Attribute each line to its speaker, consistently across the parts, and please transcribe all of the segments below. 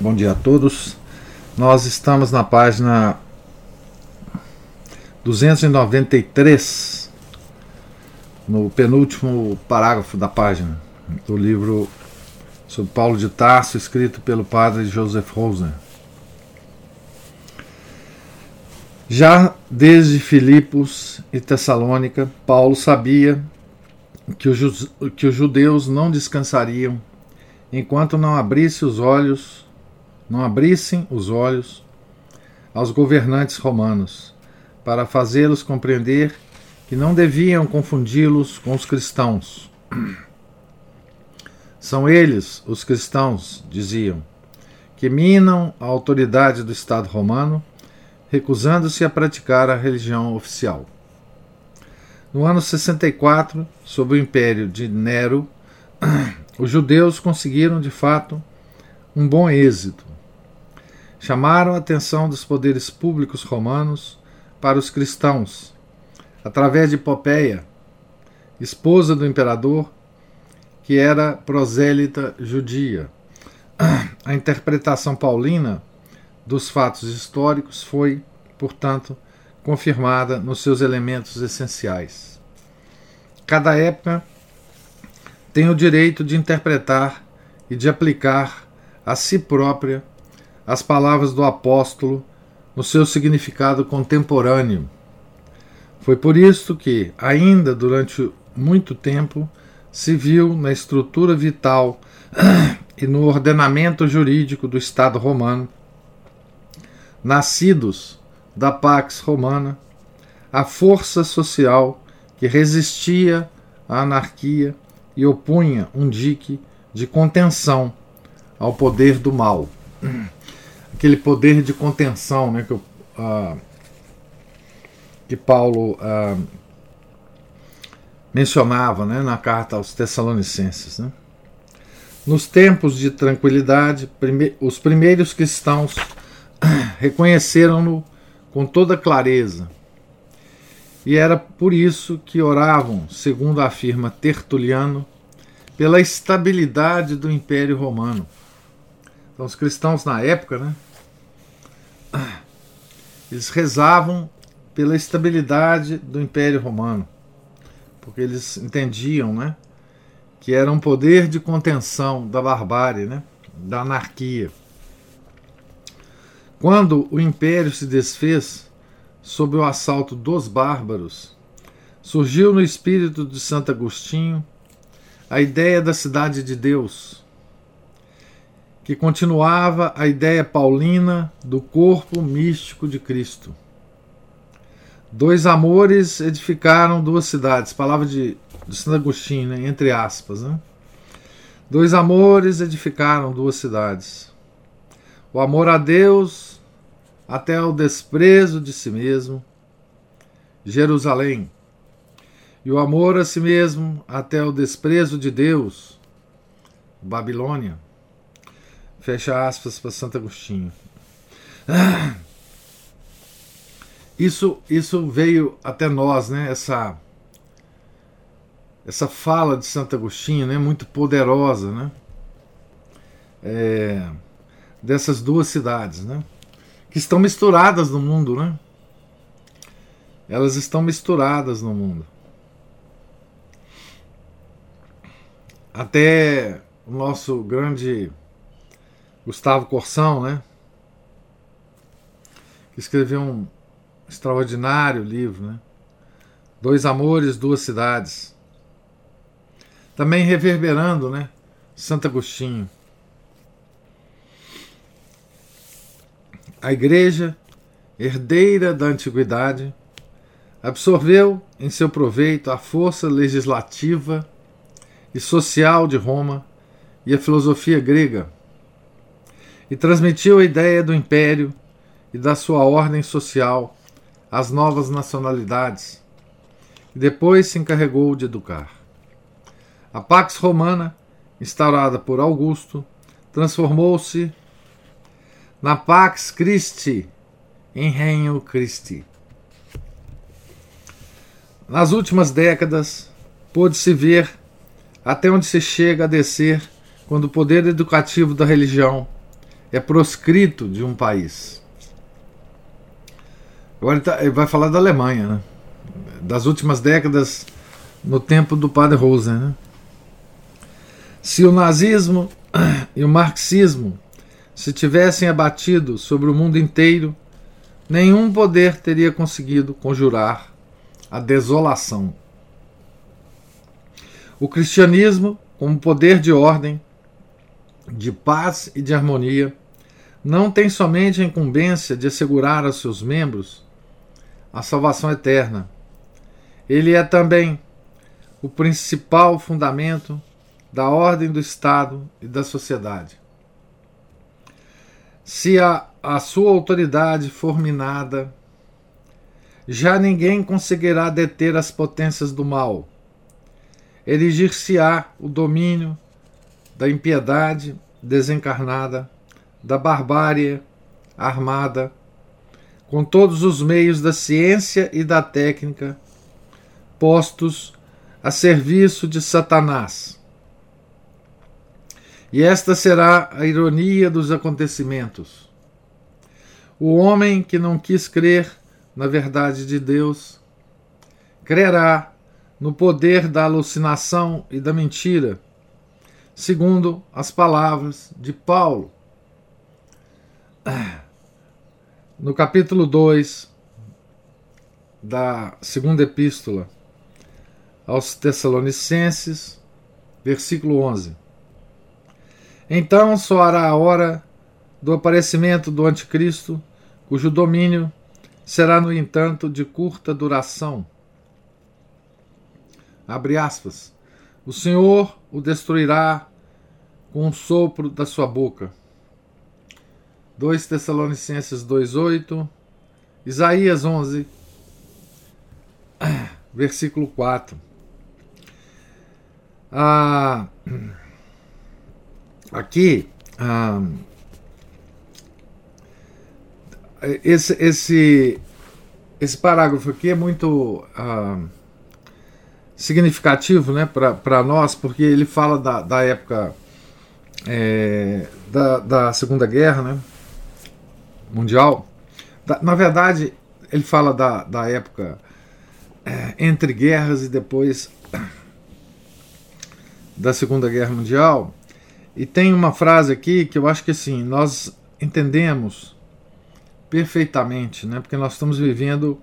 Speaker 1: Bom dia a todos. Nós estamos na página 293, no penúltimo parágrafo da página do livro sobre Paulo de Tarso, escrito pelo padre Joseph Rosen. Já desde Filipos e Tessalônica, Paulo sabia que os, que os judeus não descansariam enquanto não abrisse os olhos, não abrissem os olhos aos governantes romanos, para fazê-los compreender que não deviam confundi-los com os cristãos. São eles, os cristãos, diziam, que minam a autoridade do Estado romano, recusando-se a praticar a religião oficial. No ano 64, sob o império de Nero, os judeus conseguiram de fato um bom êxito. Chamaram a atenção dos poderes públicos romanos para os cristãos, através de Popeia, esposa do imperador, que era prosélita judia. A interpretação paulina dos fatos históricos foi, portanto, confirmada nos seus elementos essenciais. Cada época tem o direito de interpretar e de aplicar a si própria as palavras do apóstolo no seu significado contemporâneo. Foi por isso que, ainda durante muito tempo, se viu na estrutura vital e no ordenamento jurídico do Estado romano, nascidos da Pax Romana, a força social que resistia à anarquia e opunha um dique de contenção ao poder do mal. Aquele poder de contenção né, que, uh, que Paulo uh, mencionava né, na carta aos Tessalonicenses. Né? Nos tempos de tranquilidade, prime os primeiros cristãos reconheceram-no com toda clareza e era por isso que oravam, segundo afirma Tertuliano, pela estabilidade do Império Romano. Então, os cristãos na época, né, eles rezavam pela estabilidade do Império Romano, porque eles entendiam, né, que era um poder de contenção da barbárie, né, da anarquia. Quando o império se desfez, sob o assalto dos bárbaros, surgiu no espírito de Santo Agostinho a ideia da cidade de Deus, que continuava a ideia paulina do corpo místico de Cristo. Dois amores edificaram duas cidades, palavra de, de Santo Agostinho, né, entre aspas. Né? Dois amores edificaram duas cidades. O amor a Deus até o desprezo de si mesmo, Jerusalém, e o amor a si mesmo até o desprezo de Deus, Babilônia. Fecha aspas para Santo Agostinho. Isso, isso veio até nós, né? Essa, essa fala de Santo Agostinho, né? Muito poderosa, né? É, dessas duas cidades, né? que estão misturadas no mundo, né? Elas estão misturadas no mundo. Até o nosso grande Gustavo Corsão, né? Que escreveu um extraordinário livro, né? Dois Amores, Duas Cidades. Também reverberando, né? Santo Agostinho. A Igreja, herdeira da antiguidade, absorveu em seu proveito a força legislativa e social de Roma e a filosofia grega, e transmitiu a ideia do império e da sua ordem social às novas nacionalidades, e depois se encarregou de educar. A Pax Romana, instaurada por Augusto, transformou-se na Pax Christi, em Reino Christi. Nas últimas décadas, pôde-se ver até onde se chega a descer quando o poder educativo da religião é proscrito de um país. Agora ele vai falar da Alemanha, né? das últimas décadas, no tempo do padre Rosen. Né? Se o nazismo e o marxismo se tivessem abatido sobre o mundo inteiro, nenhum poder teria conseguido conjurar a desolação. O cristianismo, como poder de ordem, de paz e de harmonia, não tem somente a incumbência de assegurar aos seus membros a salvação eterna. Ele é também o principal fundamento da ordem do Estado e da sociedade. Se a, a sua autoridade for minada, já ninguém conseguirá deter as potências do mal. Erigir-se-á o domínio da impiedade desencarnada, da barbárie armada, com todos os meios da ciência e da técnica postos a serviço de Satanás. E esta será a ironia dos acontecimentos. O homem que não quis crer na verdade de Deus crerá no poder da alucinação e da mentira, segundo as palavras de Paulo no capítulo 2 da segunda epístola aos Tessalonicenses, versículo 11. Então soará a hora do aparecimento do Anticristo, cujo domínio será, no entanto, de curta duração. Abre aspas. O Senhor o destruirá com um sopro da sua boca 2 Tessalonicenses 2:8, Isaías 11, versículo 4. Ah, aqui, ah, esse, esse, esse parágrafo aqui é muito ah, significativo né, para nós, porque ele fala da, da época é, da, da Segunda Guerra, né? mundial. Na verdade, ele fala da, da época é, entre guerras e depois da Segunda Guerra Mundial. E tem uma frase aqui que eu acho que assim, nós entendemos perfeitamente, né? Porque nós estamos vivendo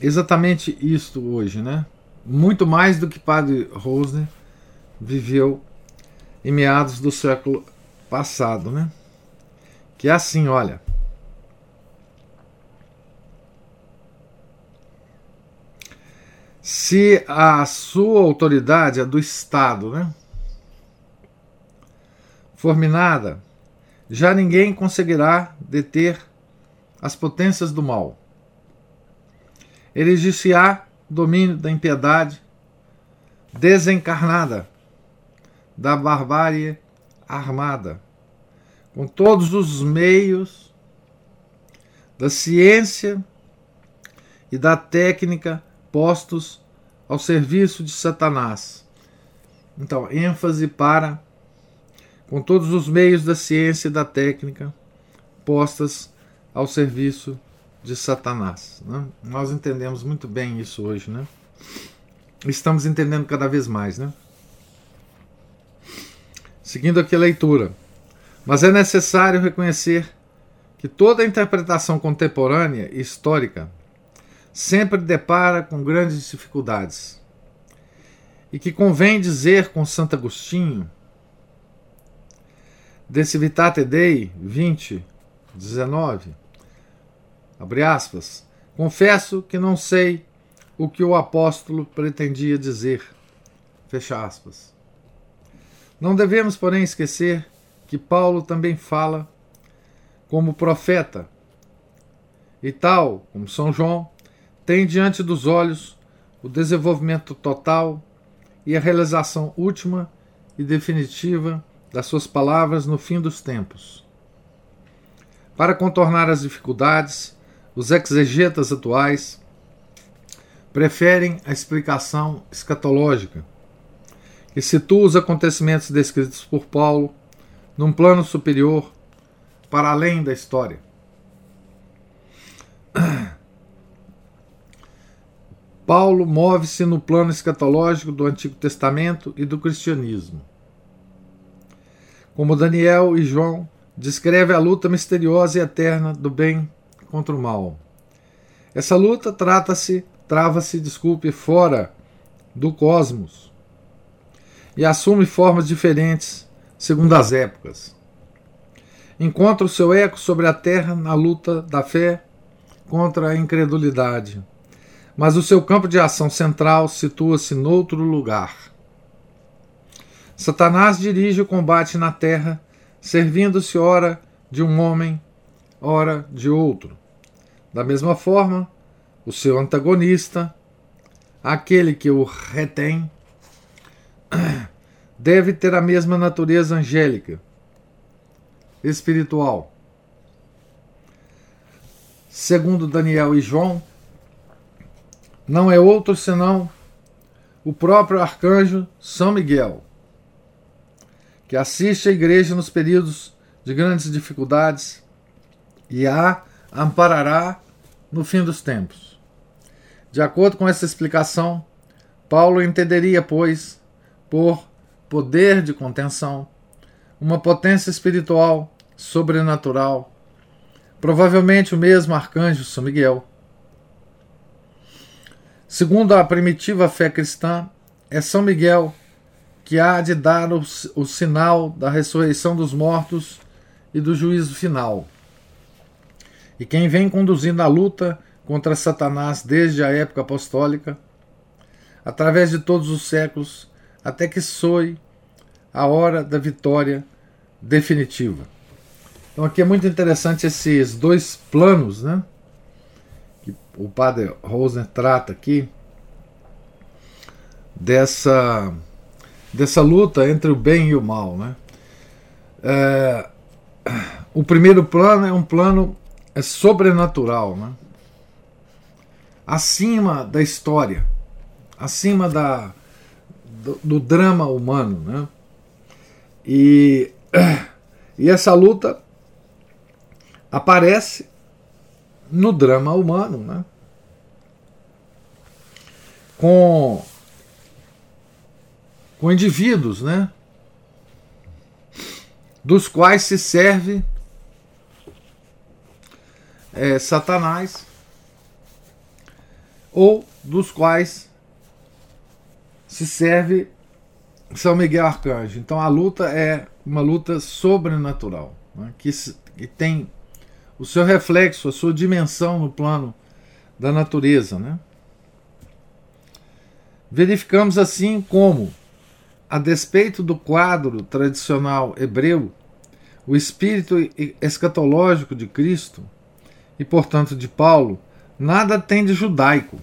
Speaker 1: exatamente isto hoje, né? Muito mais do que Padre Rosner viveu em meados do século passado, né? que é assim, olha. Se a sua autoridade, a do Estado, né, for minada, já ninguém conseguirá deter as potências do mal. Erigir-se-á domínio da impiedade desencarnada, da barbárie armada com todos os meios da ciência e da técnica postos ao serviço de Satanás. Então, ênfase para com todos os meios da ciência e da técnica postas ao serviço de Satanás. Né? Nós entendemos muito bem isso hoje, né? Estamos entendendo cada vez mais, né? Seguindo aqui a leitura. Mas é necessário reconhecer que toda interpretação contemporânea e histórica sempre depara com grandes dificuldades. E que convém dizer com Santo Agostinho, De Civitate Dei 20, 19, abre aspas, confesso que não sei o que o apóstolo pretendia dizer, fecha aspas. Não devemos, porém, esquecer que Paulo também fala como profeta. E tal, como São João, tem diante dos olhos o desenvolvimento total e a realização última e definitiva das suas palavras no fim dos tempos. Para contornar as dificuldades, os exegetas atuais preferem a explicação escatológica, que situa os acontecimentos descritos por Paulo num plano superior para além da história. Paulo move-se no plano escatológico do Antigo Testamento e do cristianismo. Como Daniel e João, descreve a luta misteriosa e eterna do bem contra o mal. Essa luta trata-se, trava-se, desculpe, fora do cosmos e assume formas diferentes segundo as épocas. Encontra o seu eco sobre a terra na luta da fé contra a incredulidade mas o seu campo de ação central situa-se noutro lugar. Satanás dirige o combate na terra, servindo-se ora de um homem, ora de outro. Da mesma forma, o seu antagonista, aquele que o retém, deve ter a mesma natureza angélica, espiritual. Segundo Daniel e João, não é outro senão o próprio arcanjo São Miguel, que assiste a igreja nos períodos de grandes dificuldades e a amparará no fim dos tempos. De acordo com essa explicação, Paulo entenderia, pois, por poder de contenção, uma potência espiritual sobrenatural, provavelmente o mesmo arcanjo São Miguel Segundo a primitiva fé cristã, é São Miguel que há de dar o, o sinal da ressurreição dos mortos e do juízo final. E quem vem conduzindo a luta contra Satanás desde a época apostólica, através de todos os séculos, até que soe a hora da vitória definitiva. Então aqui é muito interessante esses dois planos, né? o padre Rosner trata aqui dessa dessa luta entre o bem e o mal, né? É, o primeiro plano é um plano é sobrenatural, né? Acima da história, acima da do, do drama humano, né? E e essa luta aparece no drama humano, né? com com indivíduos, né? Dos quais se serve é, Satanás ou dos quais se serve São Miguel Arcanjo. Então a luta é uma luta sobrenatural, né? que, que tem o seu reflexo, a sua dimensão no plano da natureza. Né? Verificamos assim como, a despeito do quadro tradicional hebreu, o espírito escatológico de Cristo e, portanto, de Paulo, nada tem de judaico.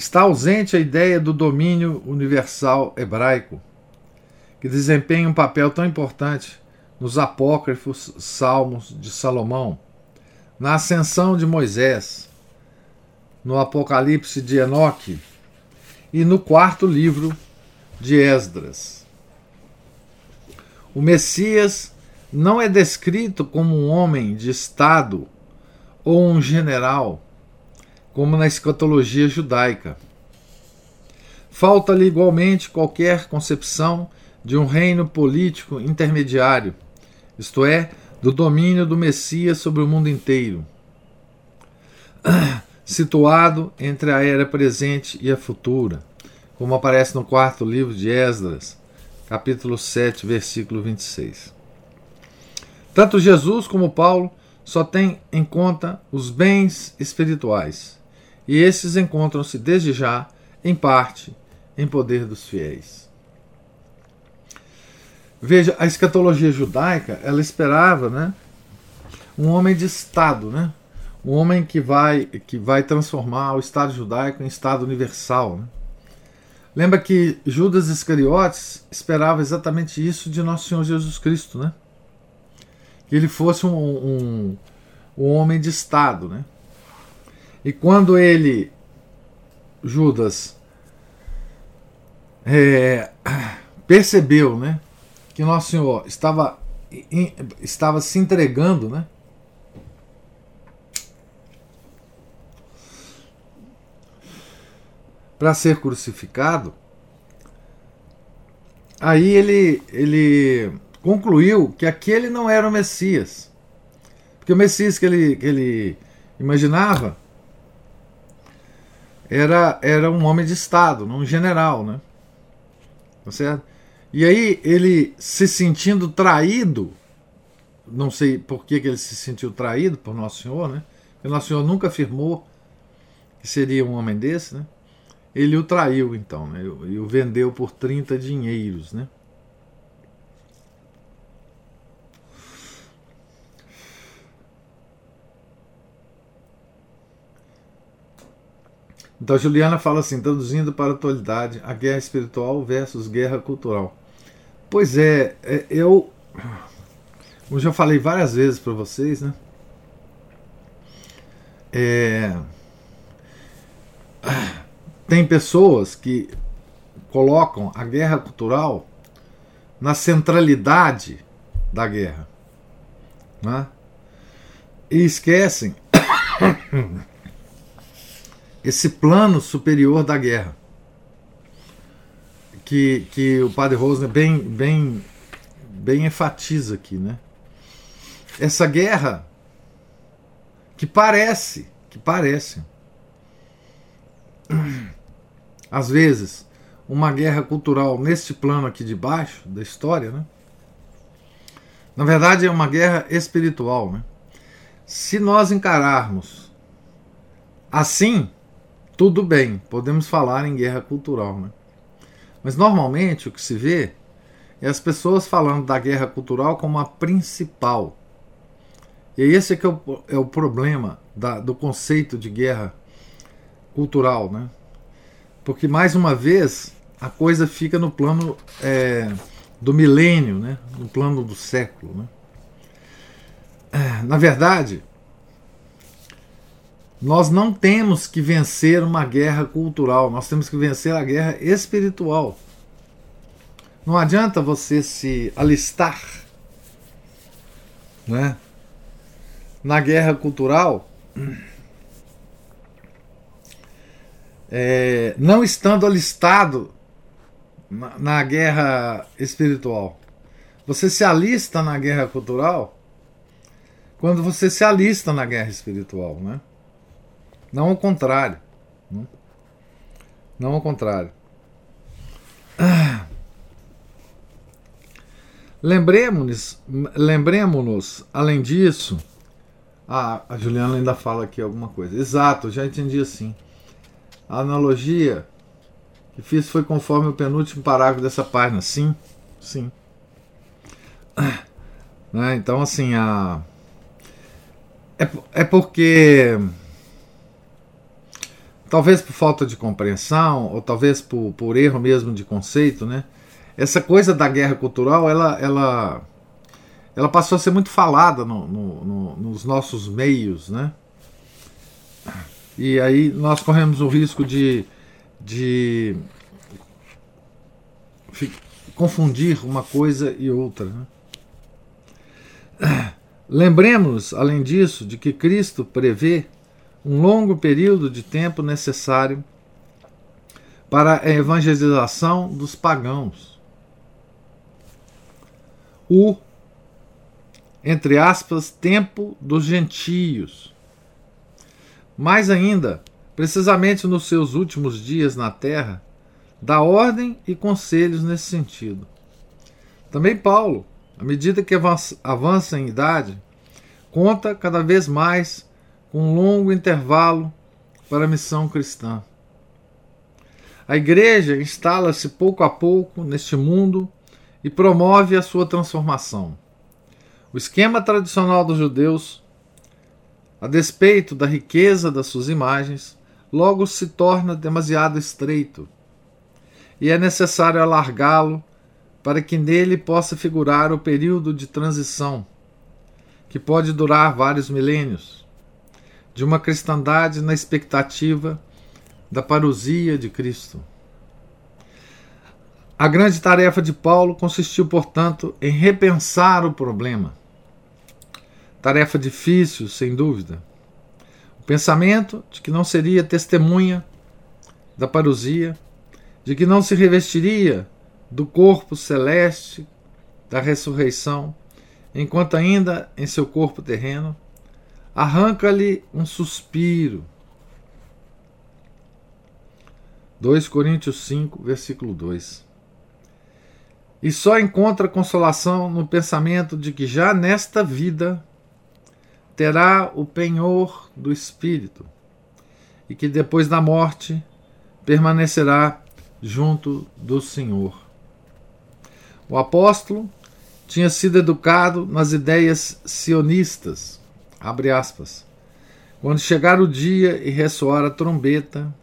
Speaker 1: Está ausente a ideia do domínio universal hebraico, que desempenha um papel tão importante nos apócrifos Salmos de Salomão, na ascensão de Moisés, no Apocalipse de Enoque e no quarto livro de Esdras. O Messias não é descrito como um homem de Estado ou um general, como na escatologia judaica. Falta-lhe igualmente qualquer concepção de um reino político intermediário isto é, do domínio do Messias sobre o mundo inteiro, situado entre a era presente e a futura, como aparece no quarto livro de Esdras, capítulo 7, versículo 26. Tanto Jesus como Paulo só têm em conta os bens espirituais, e esses encontram-se desde já, em parte, em poder dos fiéis. Veja, a escatologia judaica, ela esperava, né, um homem de estado, né? Um homem que vai que vai transformar o estado judaico em estado universal, né? Lembra que Judas Iscariotes esperava exatamente isso de nosso Senhor Jesus Cristo, né? Que ele fosse um, um, um homem de Estado, né? E quando ele, Judas, é, percebeu, né? Que nosso Senhor estava, estava se entregando, né? para ser crucificado, aí ele, ele concluiu que aquele não era o Messias. Porque o Messias que ele, que ele imaginava era, era um homem de Estado, um general, né? Tá certo? E aí ele se sentindo traído, não sei por que, que ele se sentiu traído por Nosso Senhor, né? Porque Nosso Senhor nunca afirmou que seria um homem desse, né? ele o traiu então, né? e o vendeu por 30 dinheiros. Né? Então Juliana fala assim, traduzindo para a atualidade, a guerra espiritual versus guerra cultural. Pois é, é eu, eu já falei várias vezes para vocês, né? É, tem pessoas que colocam a guerra cultural na centralidade da guerra. Né? E esquecem esse plano superior da guerra. Que, que o padre Rosner bem, bem, bem enfatiza aqui. Né? Essa guerra que parece, que parece às vezes, uma guerra cultural neste plano aqui de baixo da história, né? Na verdade, é uma guerra espiritual, né? Se nós encararmos assim, tudo bem, podemos falar em guerra cultural, né? Mas normalmente o que se vê é as pessoas falando da guerra cultural como a principal. E esse é que é o, é o problema da, do conceito de guerra cultural, né? porque mais uma vez a coisa fica no plano é, do milênio, né? no plano do século. Né? É, na verdade, nós não temos que vencer uma guerra cultural, nós temos que vencer a guerra espiritual. Não adianta você se alistar né, na guerra cultural é, não estando alistado na, na guerra espiritual. Você se alista na guerra cultural quando você se alista na guerra espiritual, né? Não ao contrário. Né? Não ao contrário. Ah. Lembremos-nos, lembremos-nos, além disso, ah, a Juliana ainda fala aqui alguma coisa. Exato, já entendi assim. A analogia que fiz foi conforme o penúltimo parágrafo dessa página. Sim, sim. Né? Então, assim, a... é, é porque. Talvez por falta de compreensão, ou talvez por, por erro mesmo de conceito, né? Essa coisa da guerra cultural, ela, ela, ela passou a ser muito falada no, no, no, nos nossos meios, né? E aí nós corremos o risco de, de confundir uma coisa e outra. Né? Lembremos, além disso, de que Cristo prevê um longo período de tempo necessário para a evangelização dos pagãos. O, entre aspas, tempo dos gentios mais ainda, precisamente nos seus últimos dias na terra, dá ordem e conselhos nesse sentido. Também Paulo, à medida que avança em idade, conta cada vez mais com um longo intervalo para a missão cristã. A igreja instala-se pouco a pouco neste mundo e promove a sua transformação. O esquema tradicional dos judeus, a despeito da riqueza das suas imagens, logo se torna demasiado estreito e é necessário alargá-lo para que nele possa figurar o período de transição, que pode durar vários milênios, de uma cristandade na expectativa da parousia de Cristo. A grande tarefa de Paulo consistiu, portanto, em repensar o problema. Tarefa difícil, sem dúvida. O pensamento de que não seria testemunha da parousia, de que não se revestiria do corpo celeste da ressurreição, enquanto ainda em seu corpo terreno, arranca-lhe um suspiro. 2 Coríntios 5, versículo 2 e só encontra consolação no pensamento de que já nesta vida terá o penhor do Espírito e que depois da morte permanecerá junto do Senhor. O apóstolo tinha sido educado nas ideias sionistas, abre aspas. Quando chegar o dia e ressoar a trombeta,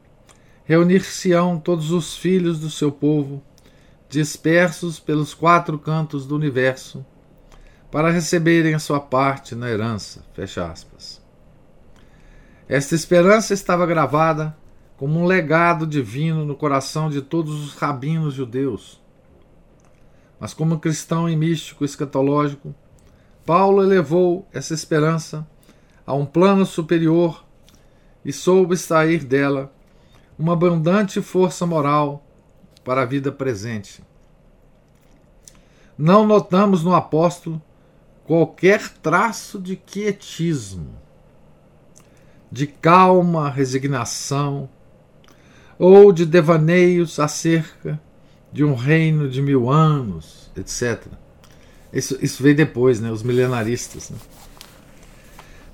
Speaker 1: reunir-se-ão todos os filhos do seu povo dispersos pelos quatro cantos do universo, para receberem a sua parte na herança. Fecha aspas. Esta esperança estava gravada como um legado divino no coração de todos os rabinos judeus. Mas como cristão e místico escatológico, Paulo elevou essa esperança a um plano superior e soube extrair dela uma abundante força moral para a vida presente. Não notamos no apóstolo qualquer traço de quietismo, de calma resignação ou de devaneios acerca de um reino de mil anos, etc. Isso, isso veio depois, né, os milenaristas. Né?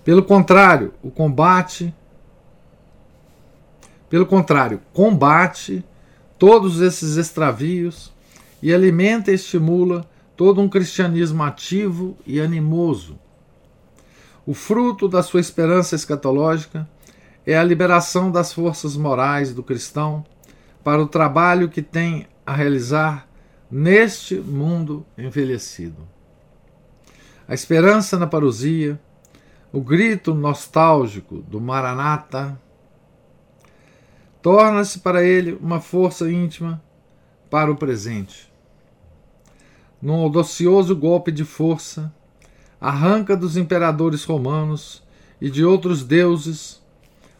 Speaker 1: Pelo contrário, o combate. Pelo contrário, combate todos esses extravios e alimenta e estimula todo um cristianismo ativo e animoso. O fruto da sua esperança escatológica é a liberação das forças morais do cristão para o trabalho que tem a realizar neste mundo envelhecido. A esperança na parousia, o grito nostálgico do Maranata, torna-se para ele uma força íntima para o presente. Num audacioso golpe de força, arranca dos imperadores romanos e de outros deuses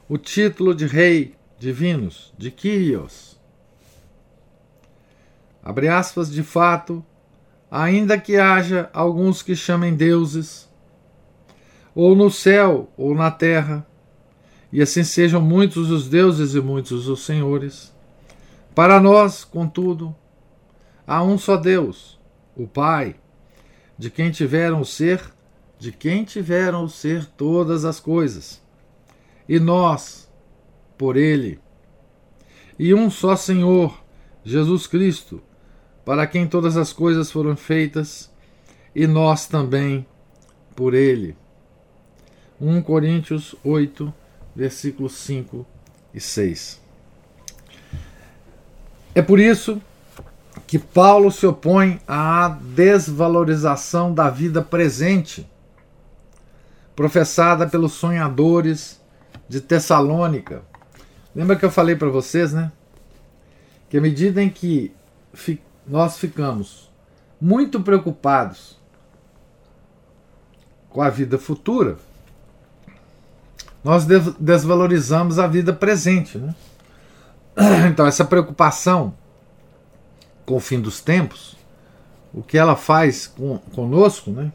Speaker 1: o título de rei divinos, de Kyrios. Abre aspas, de fato, ainda que haja alguns que chamem deuses, ou no céu ou na terra, e assim sejam muitos os deuses e muitos os senhores. Para nós, contudo, há um só Deus, o Pai, de quem tiveram ser, de quem tiveram ser todas as coisas, e nós, por Ele, e um só Senhor, Jesus Cristo, para quem todas as coisas foram feitas, e nós também por Ele. 1 Coríntios 8, versículos 5 e 6. É por isso que Paulo se opõe à desvalorização da vida presente, professada pelos sonhadores de Tessalônica. Lembra que eu falei para vocês, né? Que à medida em que nós ficamos muito preocupados com a vida futura, nós desvalorizamos a vida presente. Né? Então, essa preocupação com o fim dos tempos, o que ela faz com, conosco, né?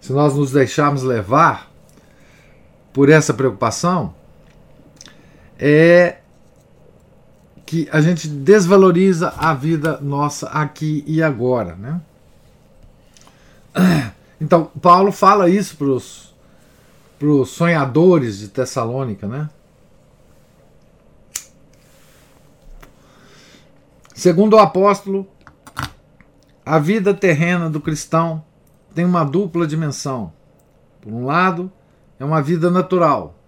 Speaker 1: se nós nos deixarmos levar por essa preocupação, é que a gente desvaloriza a vida nossa aqui e agora. Né? Então, Paulo fala isso para os sonhadores de Tessalônica, né? Segundo o apóstolo, a vida terrena do cristão tem uma dupla dimensão. Por um lado, é uma vida natural,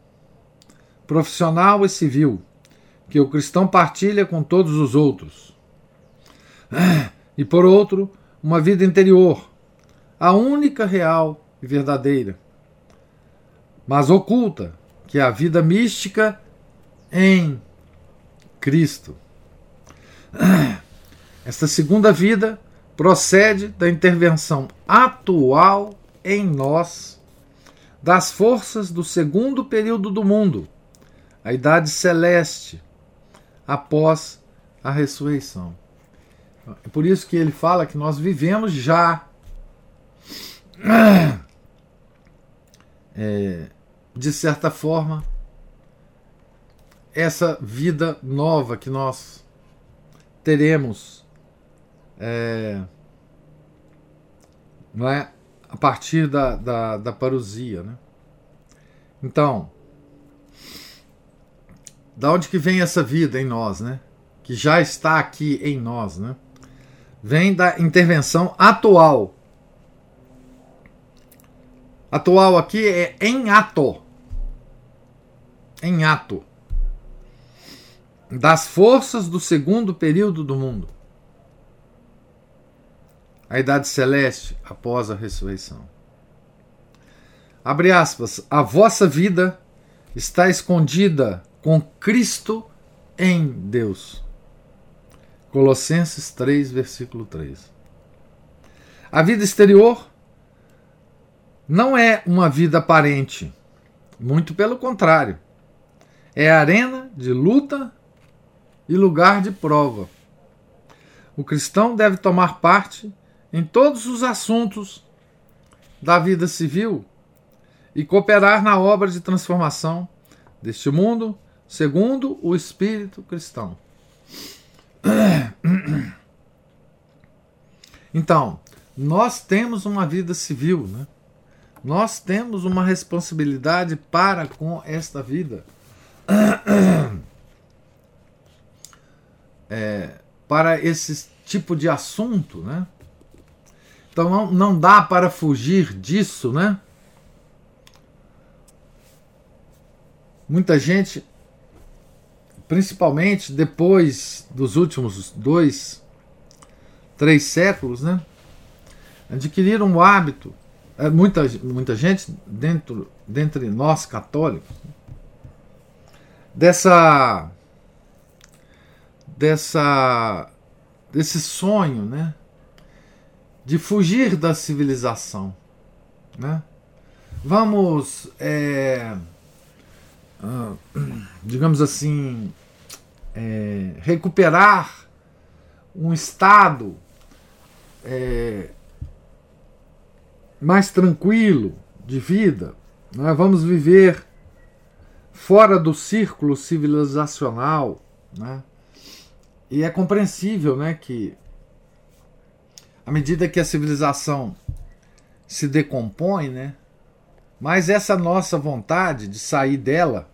Speaker 1: profissional e civil, que o cristão partilha com todos os outros. E por outro, uma vida interior, a única real e verdadeira, mas oculta, que é a vida mística em Cristo. Esta segunda vida procede da intervenção atual em nós das forças do segundo período do mundo, a idade celeste, após a ressurreição. É por isso que ele fala que nós vivemos já é, de certa forma essa vida nova que nós teremos é, não é, a partir da, da, da parousia. Né? Então, da onde que vem essa vida em nós, né? Que já está aqui em nós, né? Vem da intervenção atual. Atual aqui é em ato. Em ato. Das forças do segundo período do mundo. A idade celeste após a ressurreição. Abre aspas. A vossa vida está escondida com Cristo em Deus. Colossenses 3, versículo 3. A vida exterior não é uma vida aparente, muito pelo contrário. É arena de luta e lugar de prova. O cristão deve tomar parte em todos os assuntos da vida civil e cooperar na obra de transformação deste mundo segundo o espírito cristão. Então, nós temos uma vida civil, né? Nós temos uma responsabilidade para com esta vida. É, para esse tipo de assunto, né? Então não, não dá para fugir disso, né? Muita gente principalmente depois dos últimos dois, três séculos, né, adquiriram o hábito, é, muita, muita gente dentro, dentre nós católicos, dessa, dessa, desse sonho, né, de fugir da civilização, né? Vamos é, ah, digamos assim, é, recuperar um estado é, mais tranquilo de vida. Nós né? vamos viver fora do círculo civilizacional. Né? E é compreensível né, que, à medida que a civilização se decompõe, né, mas essa nossa vontade de sair dela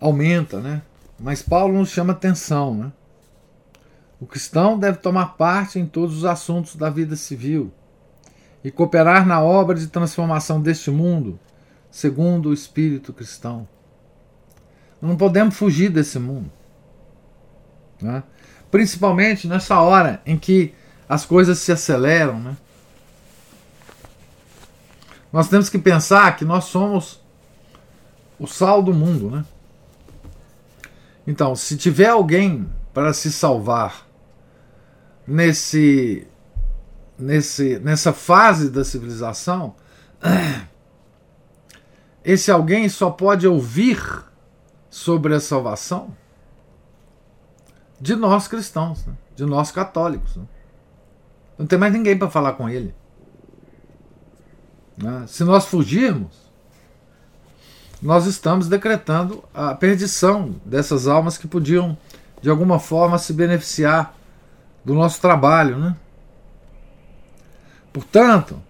Speaker 1: aumenta, né? Mas Paulo nos chama atenção, né? O cristão deve tomar parte em todos os assuntos da vida civil e cooperar na obra de transformação deste mundo, segundo o espírito cristão. Não podemos fugir desse mundo. Né? Principalmente nessa hora em que as coisas se aceleram. Né? Nós temos que pensar que nós somos o sal do mundo. Né? Então, se tiver alguém para se salvar nesse, nesse, nessa fase da civilização, esse alguém só pode ouvir sobre a salvação de nós cristãos, né? de nós católicos. Né? Não tem mais ninguém para falar com ele. Né? Se nós fugirmos, nós estamos decretando a perdição dessas almas que podiam, de alguma forma, se beneficiar do nosso trabalho. Né? Portanto,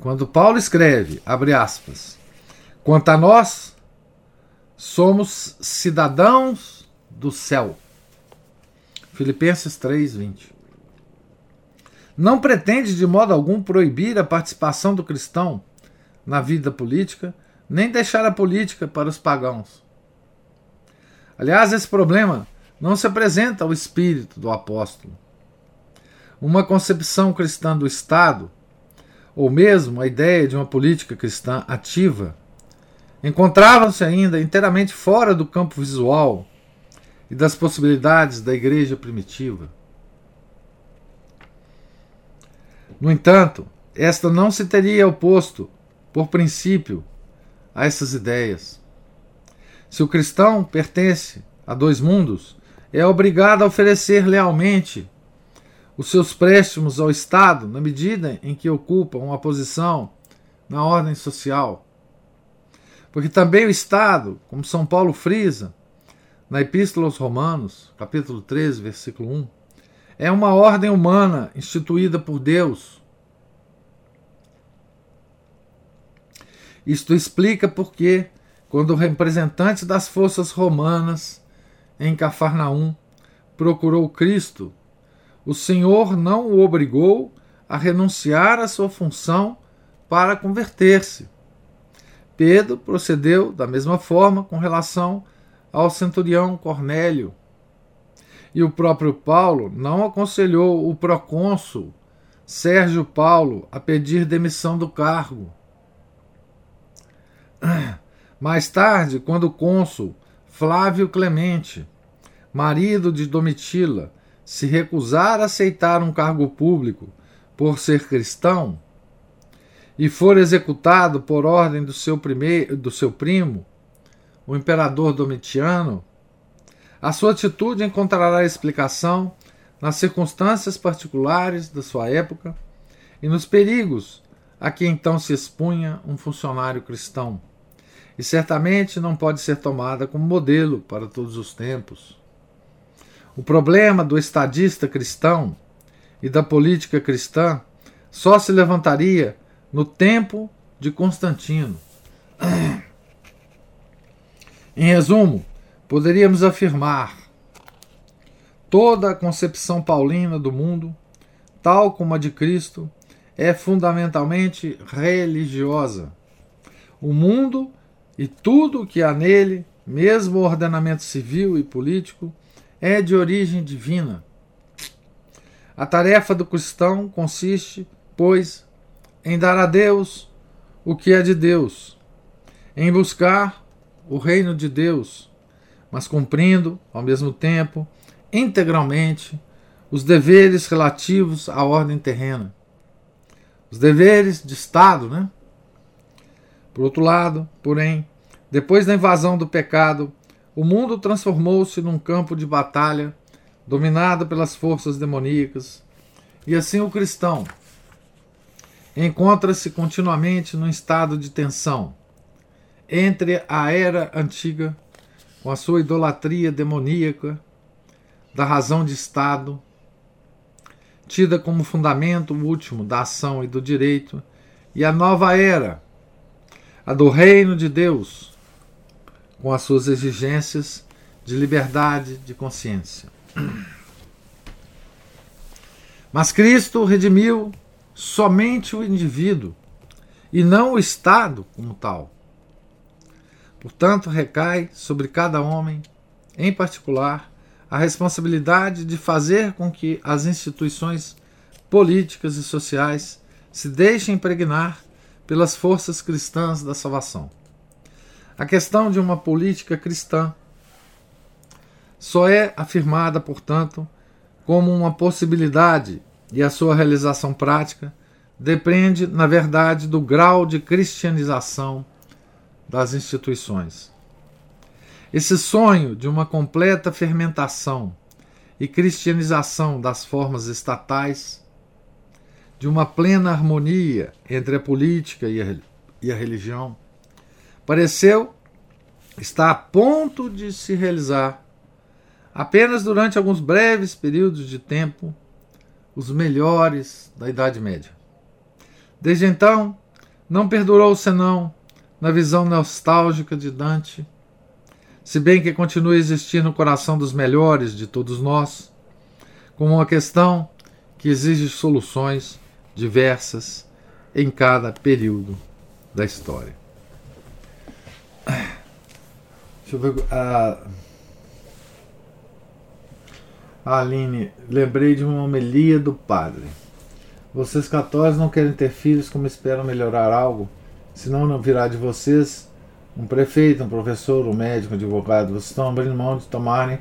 Speaker 1: quando Paulo escreve, abre aspas, quanto a nós, somos cidadãos do céu. Filipenses 3, 20. Não pretende de modo algum proibir a participação do cristão na vida política, nem deixar a política para os pagãos. Aliás, esse problema não se apresenta ao espírito do apóstolo. Uma concepção cristã do Estado, ou mesmo a ideia de uma política cristã ativa, encontravam-se ainda inteiramente fora do campo visual e das possibilidades da igreja primitiva. No entanto, esta não se teria oposto, por princípio, a essas ideias. Se o cristão pertence a dois mundos, é obrigado a oferecer lealmente os seus préstimos ao Estado na medida em que ocupa uma posição na ordem social. Porque também o Estado, como São Paulo frisa na Epístola aos Romanos, capítulo 13, versículo 1, é uma ordem humana instituída por Deus. Isto explica porque, quando o representante das forças romanas em Cafarnaum procurou Cristo, o Senhor não o obrigou a renunciar à sua função para converter-se. Pedro procedeu da mesma forma com relação ao centurião Cornélio. E o próprio Paulo não aconselhou o procônsul Sérgio Paulo a pedir demissão do cargo. Mais tarde, quando o cônsul Flávio Clemente, marido de Domitila, se recusar a aceitar um cargo público por ser cristão e for executado por ordem do seu, primeiro, do seu primo, o imperador Domitiano, a sua atitude encontrará explicação nas circunstâncias particulares da sua época e nos perigos a que então se expunha um funcionário cristão e certamente não pode ser tomada como modelo para todos os tempos. O problema do estadista cristão e da política cristã só se levantaria no tempo de Constantino. Em resumo, poderíamos afirmar toda a concepção paulina do mundo, tal como a de Cristo, é fundamentalmente religiosa. O mundo e tudo o que há nele, mesmo o ordenamento civil e político, é de origem divina. A tarefa do cristão consiste, pois, em dar a Deus o que é de Deus, em buscar o reino de Deus, mas cumprindo, ao mesmo tempo, integralmente os deveres relativos à ordem terrena. Os deveres de Estado, né? Por outro lado, porém, depois da invasão do pecado, o mundo transformou-se num campo de batalha dominado pelas forças demoníacas, e assim o cristão encontra-se continuamente num estado de tensão entre a era antiga, com a sua idolatria demoníaca, da razão de Estado, tida como fundamento último da ação e do direito, e a nova era, a do reino de Deus, com as suas exigências de liberdade de consciência. Mas Cristo redimiu somente o indivíduo e não o Estado como tal. Portanto, recai sobre cada homem, em particular, a responsabilidade de fazer com que as instituições políticas e sociais se deixem impregnar pelas forças cristãs da salvação. A questão de uma política cristã só é afirmada, portanto, como uma possibilidade e a sua realização prática depende, na verdade, do grau de cristianização das instituições. Esse sonho de uma completa fermentação e cristianização das formas estatais de uma plena harmonia entre a política e a, e a religião, pareceu estar a ponto de se realizar apenas durante alguns breves períodos de tempo, os melhores da Idade Média. Desde então, não perdurou senão na visão nostálgica de Dante, se bem que continua a existir no coração dos melhores de todos nós, como uma questão que exige soluções diversas em cada período da história. Deixa eu ver. A, a Aline, lembrei de uma homilia do padre. Vocês católicos não querem ter filhos como esperam melhorar algo? Senão não virá de vocês um prefeito, um professor, um médico, um advogado. Vocês estão abrindo mão de tomarem,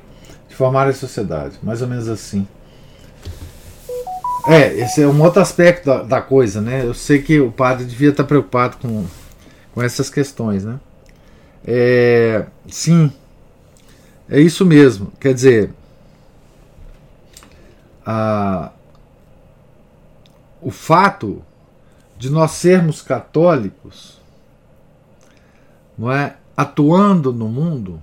Speaker 1: de formarem a sociedade. Mais ou menos assim. É, esse é um outro aspecto da, da, coisa, né? Eu sei que o padre devia estar preocupado com, com essas questões, né? É, sim, é isso mesmo. Quer dizer, a, o fato de nós sermos católicos, não é, atuando no mundo,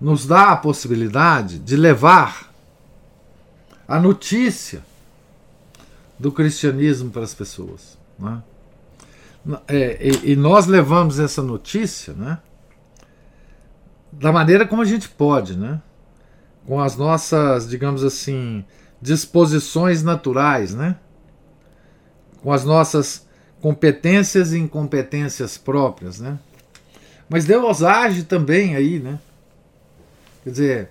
Speaker 1: nos dá a possibilidade de levar a notícia do cristianismo para as pessoas. Né? É, e, e, nós levamos essa notícia né, da maneira como a gente pode, né? com as nossas, digamos assim, disposições naturais, né? com as nossas competências e incompetências próprias. Né? Mas Deus age também aí, né? Quer dizer,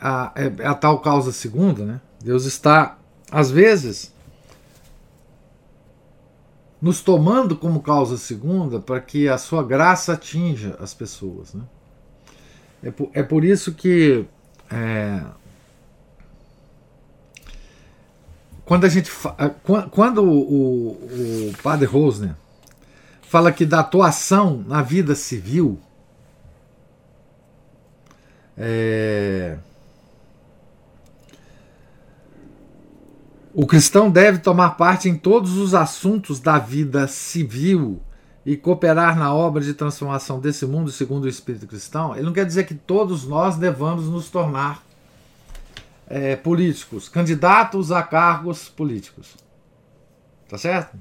Speaker 1: a, é, a tal causa segunda, né? Deus está às vezes, nos tomando como causa segunda para que a sua graça atinja as pessoas. Né? É, por, é por isso que é, quando a gente quando o, o, o padre Rosner fala que da atuação na vida civil é, O cristão deve tomar parte em todos os assuntos da vida civil e cooperar na obra de transformação desse mundo segundo o Espírito cristão. Ele não quer dizer que todos nós devamos nos tornar é, políticos, candidatos a cargos políticos. Tá certo?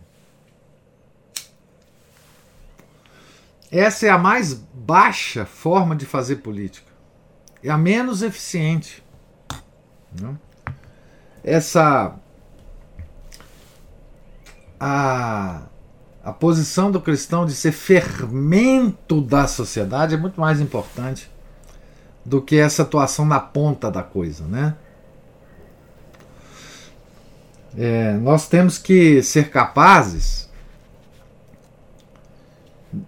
Speaker 1: Essa é a mais baixa forma de fazer política. É a menos eficiente. Né? Essa a, a posição do cristão de ser fermento da sociedade é muito mais importante do que essa atuação na ponta da coisa, né? É, nós temos que ser capazes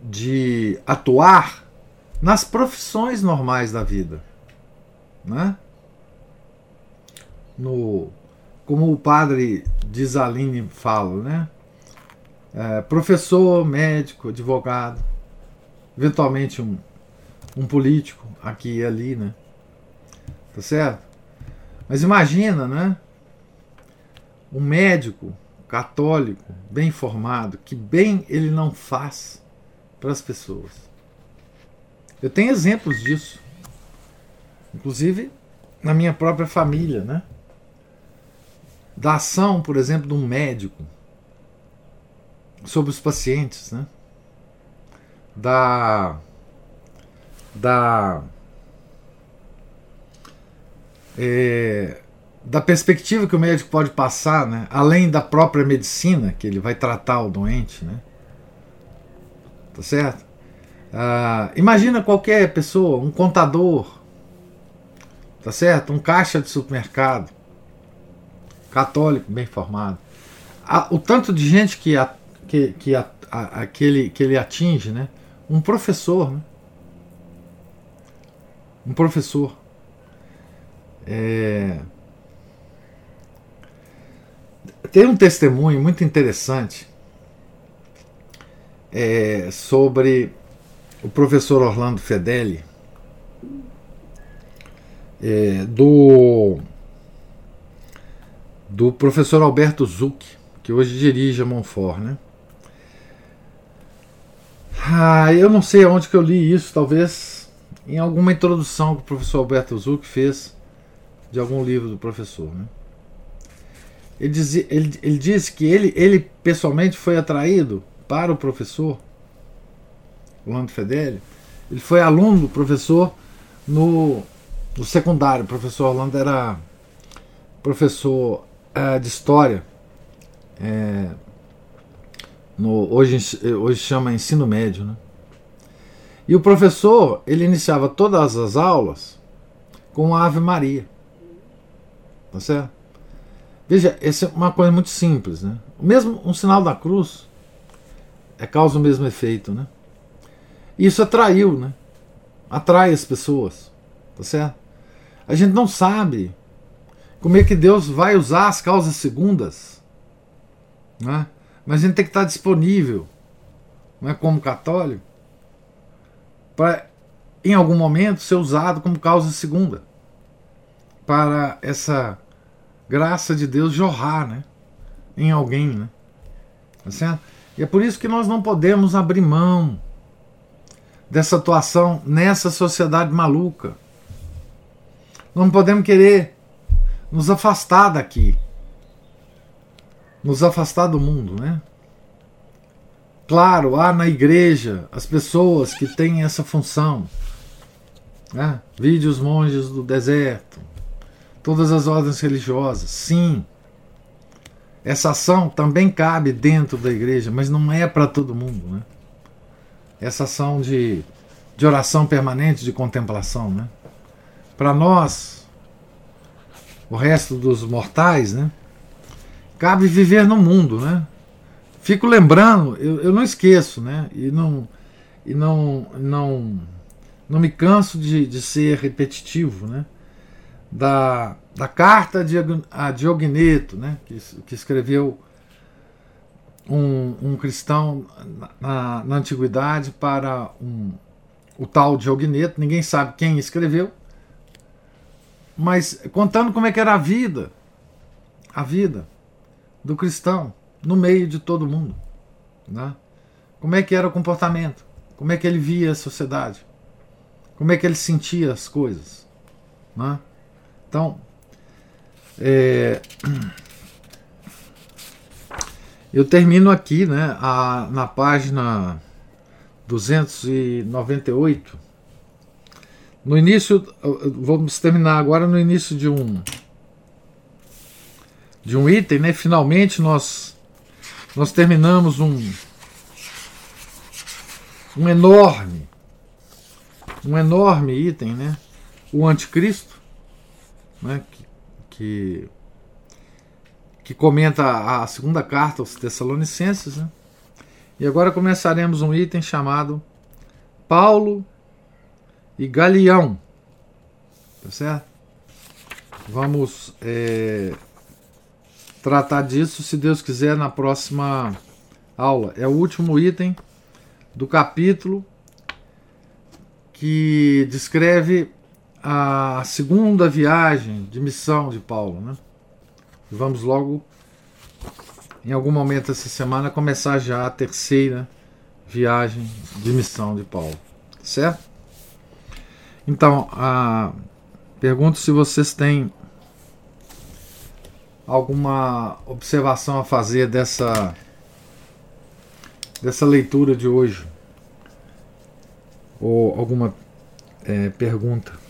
Speaker 1: de atuar nas profissões normais da vida, né? No, como o padre Dizaline fala, né? é, professor, médico, advogado, eventualmente um, um político aqui e ali, né? Tá certo? Mas imagina, né? Um médico católico, bem formado, que bem ele não faz para as pessoas. Eu tenho exemplos disso. Inclusive na minha própria família, né? Da ação, por exemplo, de um médico sobre os pacientes, né? Da da é, da perspectiva que o médico pode passar, né? Além da própria medicina que ele vai tratar o doente, né? Tá certo? Ah, imagina qualquer pessoa, um contador, tá certo? Um caixa de supermercado, católico, bem formado. O tanto de gente que a, que, que, a, a, aquele, que ele atinge, né? Um professor, né? Um professor. É... Tem um testemunho muito interessante é, sobre o professor Orlando Fedeli, é, do, do professor Alberto Zucchi, que hoje dirige a Monfort, né? Ah, eu não sei onde que eu li isso, talvez em alguma introdução que o professor Alberto Zuc fez de algum livro do professor. Né? Ele, dizia, ele, ele disse que ele, ele pessoalmente foi atraído para o professor Orlando Fedeli. Ele foi aluno do professor no, no secundário. O professor Orlando era professor uh, de história, é, no, hoje, hoje chama ensino médio, né? E o professor, ele iniciava todas as aulas com a Ave Maria. Tá certo? Veja, essa é uma coisa muito simples, né? Mesmo um sinal da cruz é causa o mesmo efeito, né? Isso atraiu, né? Atrai as pessoas, tá certo? A gente não sabe como é que Deus vai usar as causas segundas, né? Mas a gente tem que estar disponível, não é como católico, para em algum momento ser usado como causa segunda para essa graça de Deus jorrar, né? Em alguém, né? Tá certo? E é por isso que nós não podemos abrir mão dessa atuação nessa sociedade maluca. Não podemos querer nos afastar daqui, nos afastar do mundo, né? Claro, há na igreja as pessoas que têm essa função. Né? Monges do deserto, todas as ordens religiosas, sim. Essa ação também cabe dentro da igreja, mas não é para todo mundo, né? Essa ação de, de oração permanente, de contemplação, né? Para nós, o resto dos mortais, né? Cabe viver no mundo, né? Fico lembrando, eu, eu não esqueço, né? E não, e não, não, não me canso de, de ser repetitivo, né? Da, da carta de, a Diogneto, né, que, que escreveu um, um cristão na, na, antiguidade para um, o tal Diogneto, ninguém sabe quem escreveu, mas contando como é que era a vida, a vida do cristão no meio de todo mundo, né? como é que era o comportamento, como é que ele via a sociedade, como é que ele sentia as coisas. Né? Então, é, eu termino aqui né, a, na página 298. No início, vamos terminar agora no início de um de um item, né? Finalmente nós nós terminamos um um enorme um enorme item, né? O anticristo né, que, que, que comenta a segunda carta aos Tessalonicenses. Né? E agora começaremos um item chamado Paulo e Galeão. Tá certo? Vamos é, tratar disso, se Deus quiser, na próxima aula. É o último item do capítulo que descreve a segunda viagem de missão de Paulo. Né? Vamos logo, em algum momento essa semana, começar já a terceira viagem de missão de Paulo. Certo? Então, a... pergunto se vocês têm alguma observação a fazer dessa dessa leitura de hoje ou alguma é, pergunta.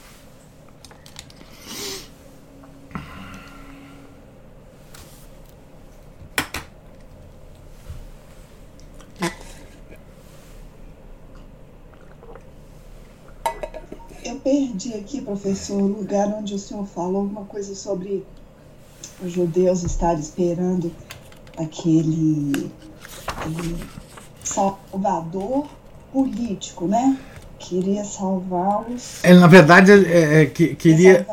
Speaker 2: Aqui, professor, o lugar onde o senhor falou alguma coisa sobre os judeus estarem esperando aquele, aquele salvador político, né? Queria salvá-los.
Speaker 1: É, na verdade, é, é, que, queria.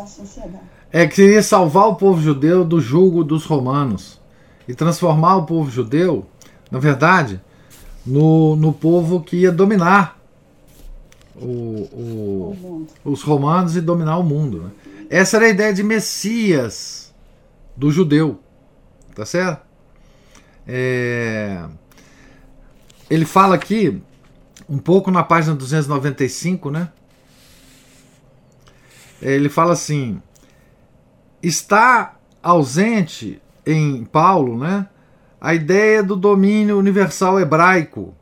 Speaker 1: É, queria salvar o povo judeu do jugo dos romanos e transformar o povo judeu, na verdade, no, no povo que ia dominar o, o, os romanos e dominar o mundo. Né? Essa era a ideia de Messias do judeu, tá certo? É, ele fala aqui um pouco na página 295, né? Ele fala assim: está ausente em Paulo, né? A ideia do domínio universal hebraico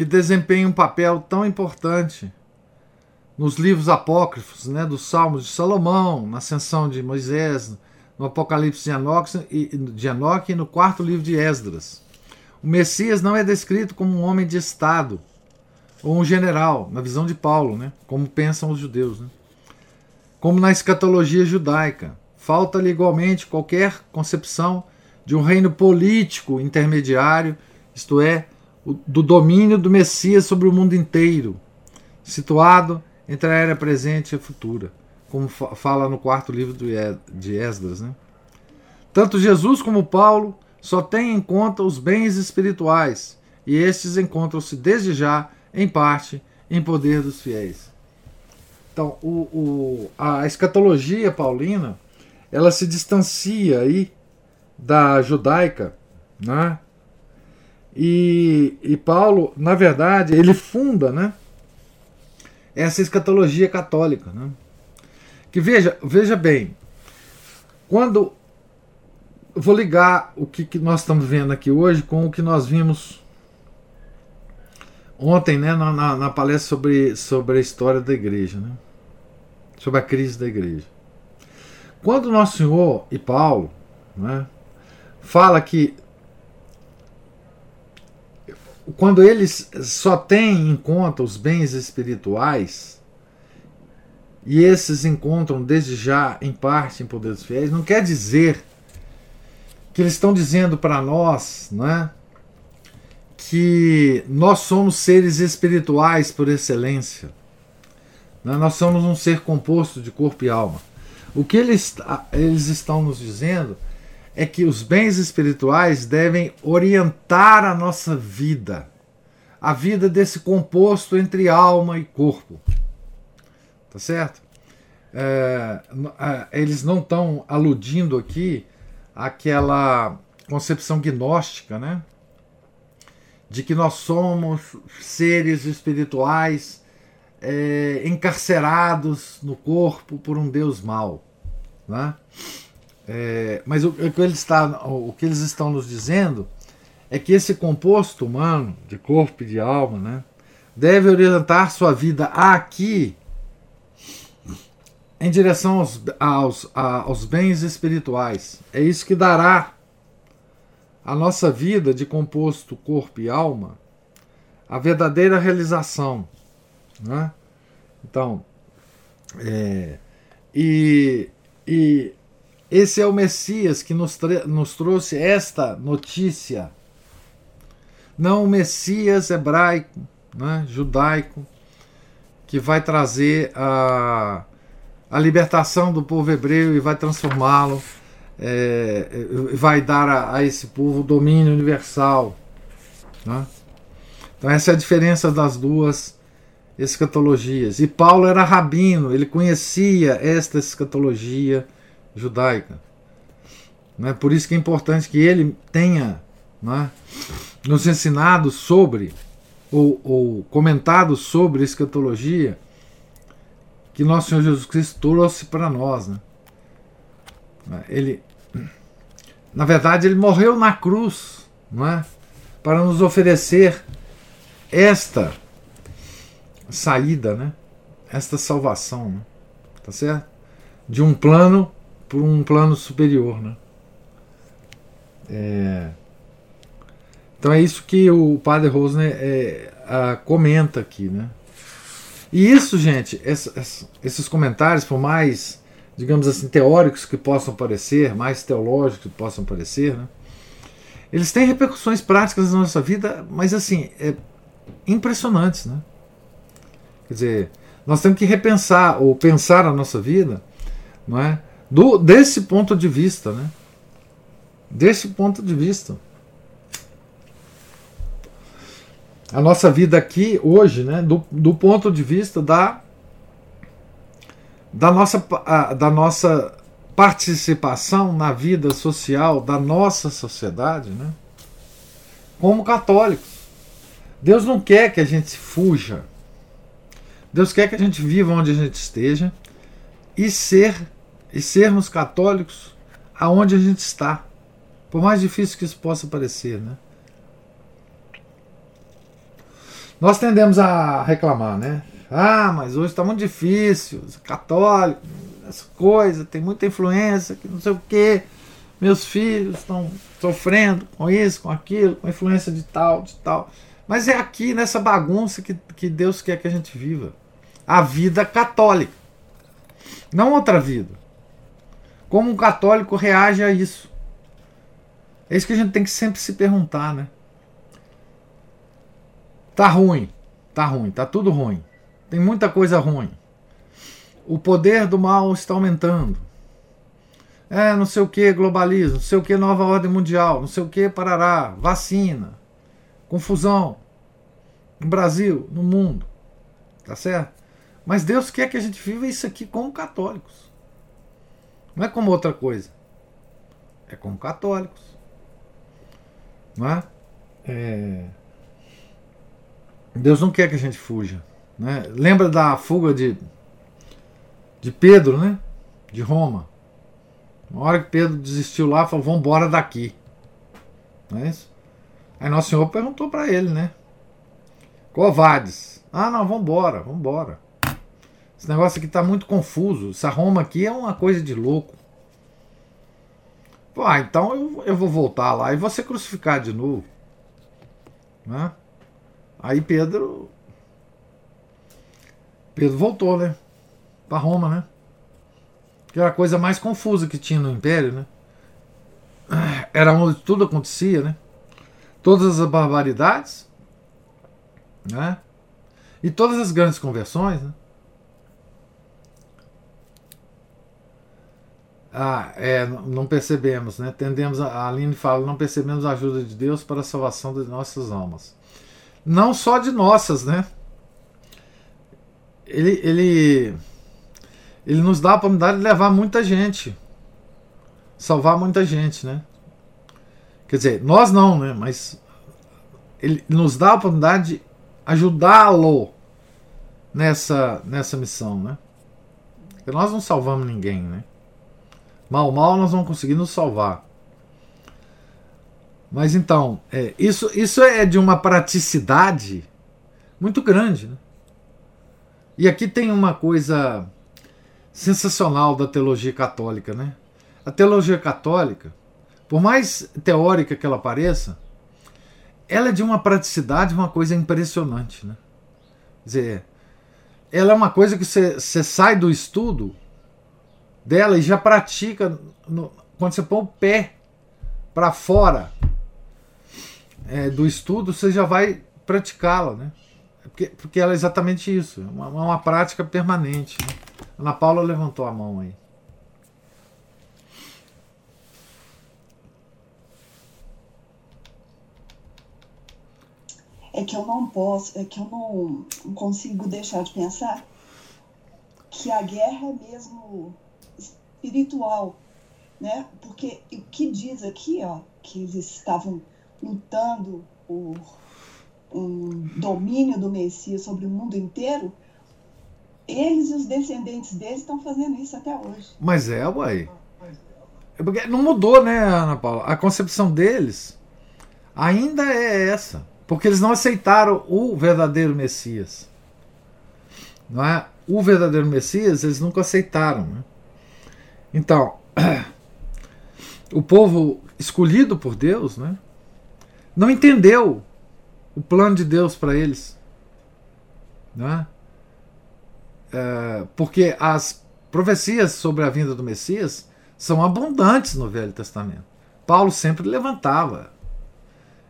Speaker 1: que desempenha um papel tão importante nos livros apócrifos, né, dos Salmos de Salomão, na ascensão de Moisés, no Apocalipse de Enoque, de Enoque e no quarto livro de Esdras. O Messias não é descrito como um homem de Estado ou um general, na visão de Paulo, né? como pensam os judeus. Né? Como na escatologia judaica. Falta-lhe igualmente qualquer concepção de um reino político intermediário, isto é, do domínio do Messias sobre o mundo inteiro, situado entre a era presente e a futura como fala no quarto livro de Esdras. Né? Tanto Jesus como Paulo só têm em conta os bens espirituais, e estes encontram-se desde já, em parte, em poder dos fiéis. Então, o, o, a escatologia paulina ela se distancia aí da judaica, né? E, e Paulo, na verdade, ele funda, né? Essa escatologia católica, né? Que veja, veja bem, quando vou ligar o que, que nós estamos vendo aqui hoje com o que nós vimos ontem, né, na, na, na, palestra sobre, sobre a história da igreja, né, sobre a crise da igreja. Quando Nosso Senhor e Paulo né, fala que quando eles só têm em conta os bens espirituais, e esses encontram desde já, em parte, em poder dos fiéis, não quer dizer que eles estão dizendo para nós né, que nós somos seres espirituais por excelência. Né? Nós somos um ser composto de corpo e alma. O que eles, eles estão nos dizendo é que os bens espirituais devem orientar a nossa vida, a vida desse composto entre alma e corpo tá certo? É, eles não estão aludindo aqui àquela concepção gnóstica, né? De que nós somos seres espirituais é, encarcerados no corpo por um Deus mau, né? É, mas o, o, que está, o que eles estão nos dizendo é que esse composto humano, de corpo e de alma, né, deve orientar sua vida aqui em direção aos, aos, aos bens espirituais. É isso que dará a nossa vida de composto corpo e alma a verdadeira realização. Né? Então, é, e, e esse é o Messias que nos, nos trouxe esta notícia. Não o Messias hebraico, né, judaico, que vai trazer a a libertação do povo hebreu e vai transformá-lo, é, vai dar a, a, esse povo domínio universal. Né? Então, essa é a diferença das duas escatologias. E Paulo era rabino, ele conhecia esta escatologia judaica. Né? Por isso que é importante que ele tenha né, nos ensinado sobre, ou, ou comentado sobre escatologia que nosso Senhor Jesus Cristo trouxe para nós. Né? Ele, na verdade, ele morreu na cruz, não é? Para nos oferecer esta saída, né? Esta salvação, né? tá certo? De um plano por um plano superior, né? É... Então é isso que o Padre Rosner é, a, comenta aqui, né? E isso, gente, esses comentários, por mais, digamos assim, teóricos que possam parecer, mais teológicos que possam parecer, né, eles têm repercussões práticas na nossa vida, mas assim, é impressionantes, né? Quer dizer, nós temos que repensar ou pensar a nossa vida, não é? Do, desse ponto de vista, né? Desse ponto de vista. a nossa vida aqui hoje, né, do, do ponto de vista da, da, nossa, da nossa participação na vida social da nossa sociedade, né, como católicos. Deus não quer que a gente fuja. Deus quer que a gente viva onde a gente esteja e ser e sermos católicos aonde a gente está. Por mais difícil que isso possa parecer, né? Nós tendemos a reclamar, né? Ah, mas hoje está muito difícil, católico, essa coisa, tem muita influência, que não sei o quê. Meus filhos estão sofrendo com isso, com aquilo, com influência de tal, de tal. Mas é aqui nessa bagunça que, que Deus quer que a gente viva. A vida católica. Não outra vida. Como um católico reage a isso? É isso que a gente tem que sempre se perguntar, né? Tá ruim, tá ruim, tá tudo ruim. Tem muita coisa ruim. O poder do mal está aumentando. É, não sei o que, globalismo, não sei o que, nova ordem mundial, não sei o que, parará, vacina, confusão no Brasil, no mundo. Tá certo? Mas Deus quer que a gente viva isso aqui como católicos. Não é como outra coisa. É como católicos. Não é? é... Deus não quer que a gente fuja. Né? Lembra da fuga de, de Pedro, né? De Roma. Uma hora que Pedro desistiu lá, falou: Vamos embora daqui. Não é isso? Aí Nosso Senhor perguntou para ele, né? Covades. Ah, não, vamos embora, vamos embora. Esse negócio aqui está muito confuso. Essa Roma aqui é uma coisa de louco. Pô, ah, então eu, eu vou voltar lá e vou ser crucificado de novo. Né? Aí Pedro. Pedro voltou, né? Para Roma, né? Que era a coisa mais confusa que tinha no Império, né? Era onde tudo acontecia, né? Todas as barbaridades, né? E todas as grandes conversões, né? Ah, é, não percebemos, né? Tendemos, a Aline fala, não percebemos a ajuda de Deus para a salvação de nossas almas. Não só de nossas, né? Ele, ele, ele nos dá a oportunidade de levar muita gente, salvar muita gente, né? Quer dizer, nós não, né? Mas ele nos dá a oportunidade de ajudá-lo nessa, nessa missão, né? Porque nós não salvamos ninguém, né? Mal, mal nós vamos conseguir nos salvar. Mas então, é, isso, isso é de uma praticidade muito grande. Né? E aqui tem uma coisa sensacional da teologia católica. Né? A teologia católica, por mais teórica que ela pareça, ela é de uma praticidade, uma coisa impressionante. Né? Quer dizer, ela é uma coisa que você sai do estudo dela e já pratica no, quando você põe o pé para fora é, do estudo, você já vai praticá-la, né? Porque, porque ela é exatamente isso, é uma, uma prática permanente. Né? Ana Paula levantou a mão aí.
Speaker 2: É que eu não posso, é que eu não, não consigo deixar de pensar que a guerra é mesmo espiritual, né? Porque o que diz aqui, ó, que eles estavam lutando por um domínio do Messias sobre o mundo inteiro, eles e os descendentes deles estão fazendo isso até hoje.
Speaker 1: Mas é, uai. É porque não mudou, né, Ana Paula? A concepção deles ainda é essa. Porque eles não aceitaram o verdadeiro Messias. Não é? O verdadeiro Messias eles nunca aceitaram. Né? Então, o povo escolhido por Deus, né, não entendeu o plano de Deus para eles. Né? É, porque as profecias sobre a vinda do Messias são abundantes no Velho Testamento. Paulo sempre levantava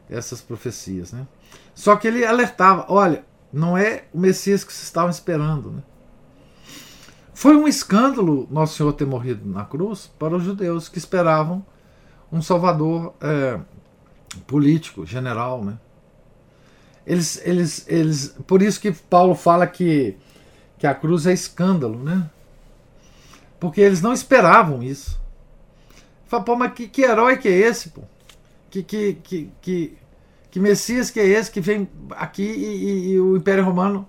Speaker 1: essas profecias. Né? Só que ele alertava: olha, não é o Messias que vocês estavam esperando. Né? Foi um escândalo Nosso Senhor ter morrido na cruz para os judeus que esperavam um salvador é, político, general, né? Eles, eles, eles, por isso que Paulo fala que, que a cruz é escândalo, né? Porque eles não esperavam isso. Fala, pô, mas que, que herói que é esse, pô? Que, que, que, que, que Messias que é esse que vem aqui e, e, e o Império Romano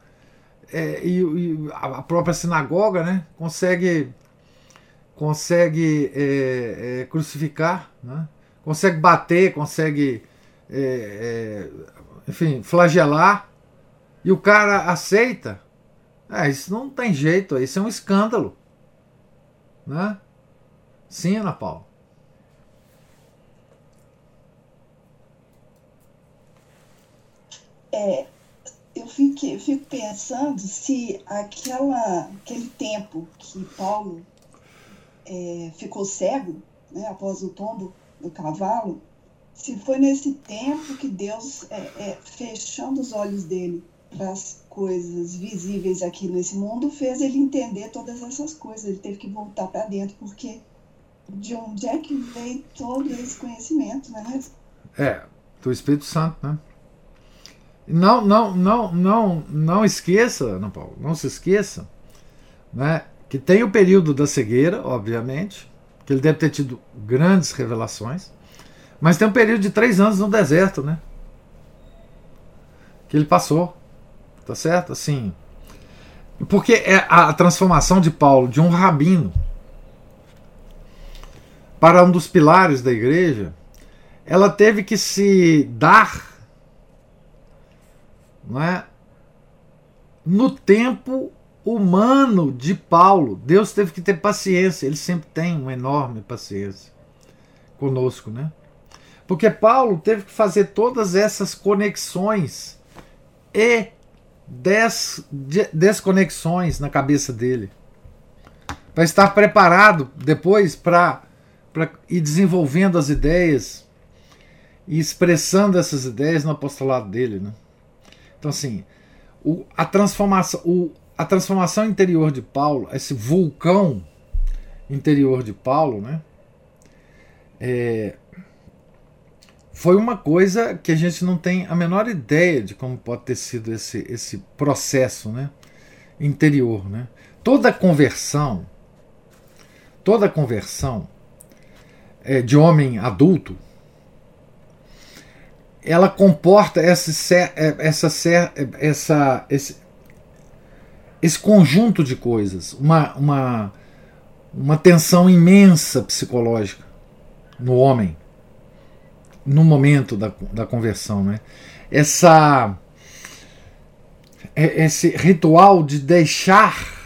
Speaker 1: é, e, e, a própria sinagoga né, consegue, consegue é, é, crucificar, né, consegue bater, consegue, é, é, enfim, flagelar, e o cara aceita. É, isso não tem jeito, isso é um escândalo. Né? Sim, Ana Paula.
Speaker 2: É, eu fico, eu fico pensando se aquela, aquele tempo que Paulo é, ficou cego, né, após o tombo do cavalo, se foi nesse tempo que Deus, é, é, fechando os olhos dele para as coisas visíveis aqui nesse mundo, fez ele entender todas essas coisas. Ele teve que voltar para dentro, porque de onde é que veio todo esse conhecimento, né?
Speaker 1: É, do Espírito Santo, né? Não, não, não, não, não esqueça, não, Paulo, não se esqueça, né, que tem o período da cegueira, obviamente, que ele deve ter tido grandes revelações, mas tem um período de três anos no deserto, né? Que ele passou, tá certo? Assim, porque é a transformação de Paulo de um rabino para um dos pilares da igreja, ela teve que se dar não é? no tempo humano de Paulo. Deus teve que ter paciência, ele sempre tem uma enorme paciência conosco, né? Porque Paulo teve que fazer todas essas conexões e des, desconexões na cabeça dele para estar preparado depois para ir desenvolvendo as ideias e expressando essas ideias no apostolado dele, né? Então, assim, o, a, transformação, o, a transformação interior de Paulo, esse vulcão interior de Paulo, né? É, foi uma coisa que a gente não tem a menor ideia de como pode ter sido esse, esse processo né, interior. Né? Toda conversão, toda conversão é, de homem adulto, ela comporta essa, é, essa, é, essa, esse, esse conjunto de coisas, uma, uma, uma tensão imensa psicológica no homem, no momento da, da conversão. Né? Essa, é, esse ritual de deixar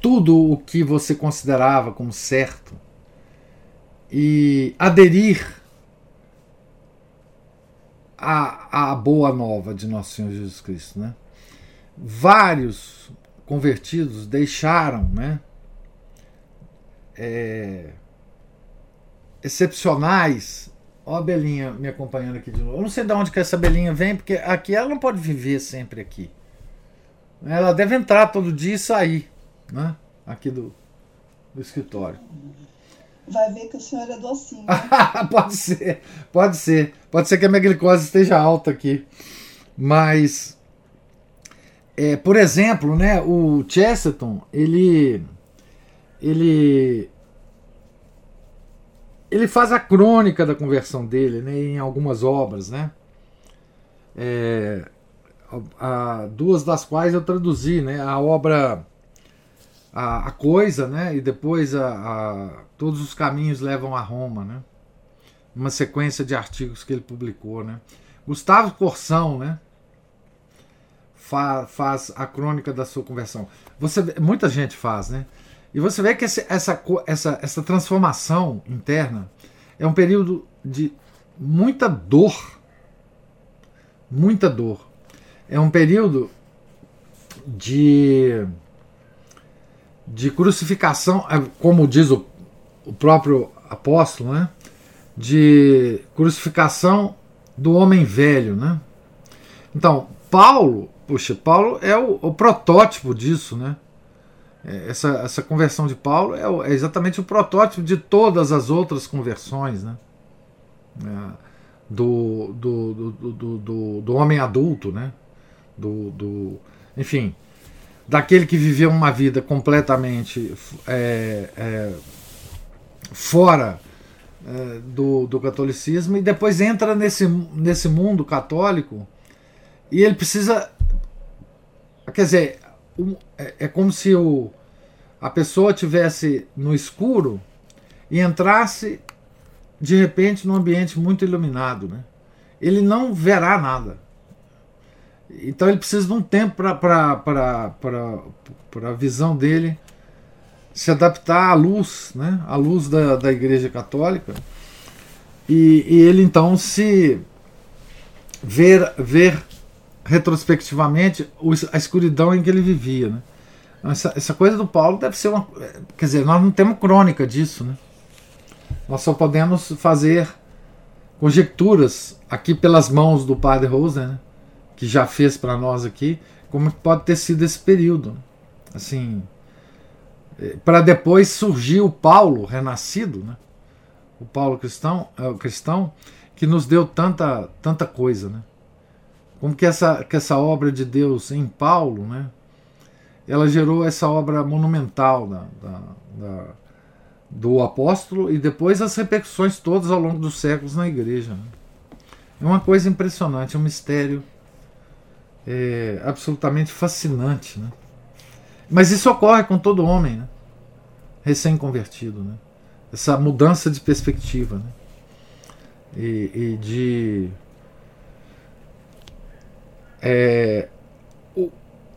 Speaker 1: tudo o que você considerava como certo e aderir a, a boa nova de nosso Senhor Jesus Cristo. Né? Vários convertidos deixaram né, é, excepcionais. Ó a Belinha me acompanhando aqui de novo. Eu não sei de onde que essa Belinha vem, porque aqui ela não pode viver sempre aqui. Ela deve entrar todo dia e sair, né? Aqui do, do escritório
Speaker 2: vai ver que o senhor é docinho.
Speaker 1: pode ser, pode ser. Pode ser que a minha glicose esteja alta aqui. Mas, é, por exemplo, né, o Chesterton, ele, ele, ele faz a crônica da conversão dele né, em algumas obras, né? É, a, a, duas das quais eu traduzi, né? A obra a, a coisa, né? E depois a, a Todos os caminhos levam a Roma, né? Uma sequência de artigos que ele publicou, né? Gustavo Corsão, né? Fa faz a crônica da sua conversão. Você muita gente faz, né? E você vê que esse, essa, essa, essa transformação interna é um período de muita dor, muita dor. É um período de de crucificação, é, como diz o o próprio apóstolo, né? De crucificação do homem velho, né? Então, Paulo, puxa, Paulo é o, o protótipo disso, né? É, essa, essa conversão de Paulo é, é, exatamente o protótipo de todas as outras conversões, né? É, do, do, do, do, do, do, homem adulto, né? Do, do, enfim, daquele que viveu uma vida completamente é, é, fora é, do, do catolicismo e depois entra nesse, nesse mundo católico e ele precisa. Quer dizer, um, é, é, como se o, a pessoa tivesse no escuro e entrasse de repente num ambiente muito iluminado. Né? Ele não verá nada. Então ele precisa de um tempo para a visão dele se adaptar à luz, né? à luz da, da Igreja Católica. E, e ele então se ver, ver retrospectivamente a escuridão em que ele vivia. Né? Essa, essa coisa do Paulo deve ser uma. Quer dizer, nós não temos crônica disso. Né? Nós só podemos fazer conjecturas aqui pelas mãos do padre Rosa, né? Que já fez para nós aqui, como pode ter sido esse período. Assim, eh, para depois surgir o Paulo renascido, né? o Paulo cristão, é, o cristão que nos deu tanta, tanta coisa. Né? Como que essa, que essa obra de Deus em Paulo, né? ela gerou essa obra monumental da, da, da, do apóstolo e depois as repercussões todas ao longo dos séculos na igreja. Né? É uma coisa impressionante, é um mistério é, absolutamente fascinante. Né? Mas isso ocorre com todo homem, né? recém-convertido. Né? Essa mudança de perspectiva né? e, e de. É,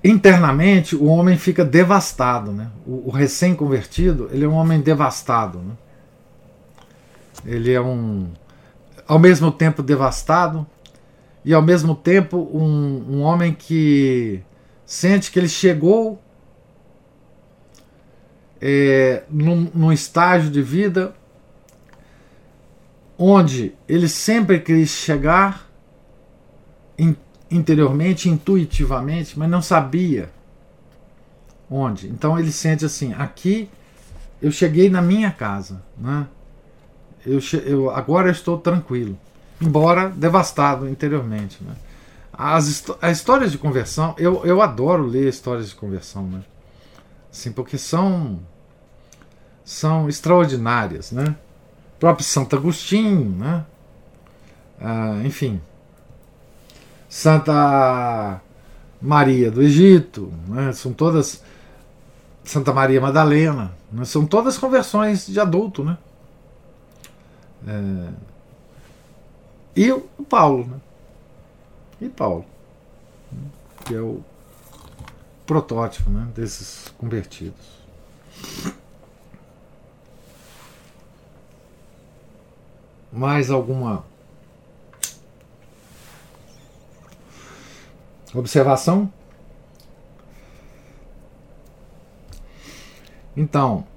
Speaker 1: internamente o homem fica devastado, né? O, o recém-convertido ele é um homem devastado, né? Ele é um, ao mesmo tempo devastado e ao mesmo tempo um, um homem que sente que ele chegou é, num, num estágio de vida onde ele sempre quis chegar em interiormente, intuitivamente, mas não sabia onde. Então ele sente assim: aqui eu cheguei na minha casa, né? eu, eu agora eu estou tranquilo, embora devastado interiormente. Né? As, as histórias de conversão, eu, eu adoro ler histórias de conversão, né? Assim, porque são são extraordinárias, né? O próprio Santo Agostinho, né? Ah, enfim, Santa Maria do Egito, né? são todas Santa Maria Madalena, né? são todas conversões de adulto, né? É... E o Paulo, né? E Paulo, que é o protótipo né? desses convertidos. Mais alguma Observação? Então,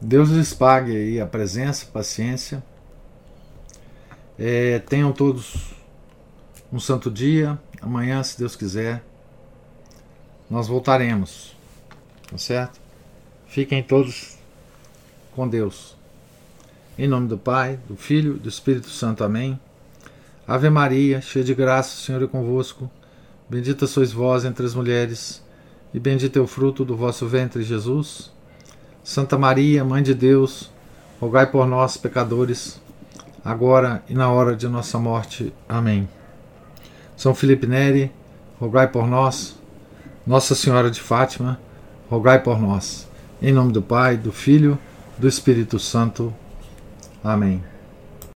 Speaker 1: Deus lhes pague aí a presença, paciência. É, tenham todos um santo dia. Amanhã, se Deus quiser, nós voltaremos. Tá certo? Fiquem todos com Deus. Em nome do Pai, do Filho e do Espírito Santo. Amém. Ave Maria, cheia de graça, o Senhor é convosco. Bendita sois vós entre as mulheres, e bendito é o fruto do vosso ventre, Jesus. Santa Maria, Mãe de Deus, rogai por nós, pecadores, agora e na hora de nossa morte. Amém. São Felipe Neri, rogai por nós. Nossa Senhora de Fátima, rogai por nós. Em nome do Pai, do Filho, do Espírito Santo. Amém.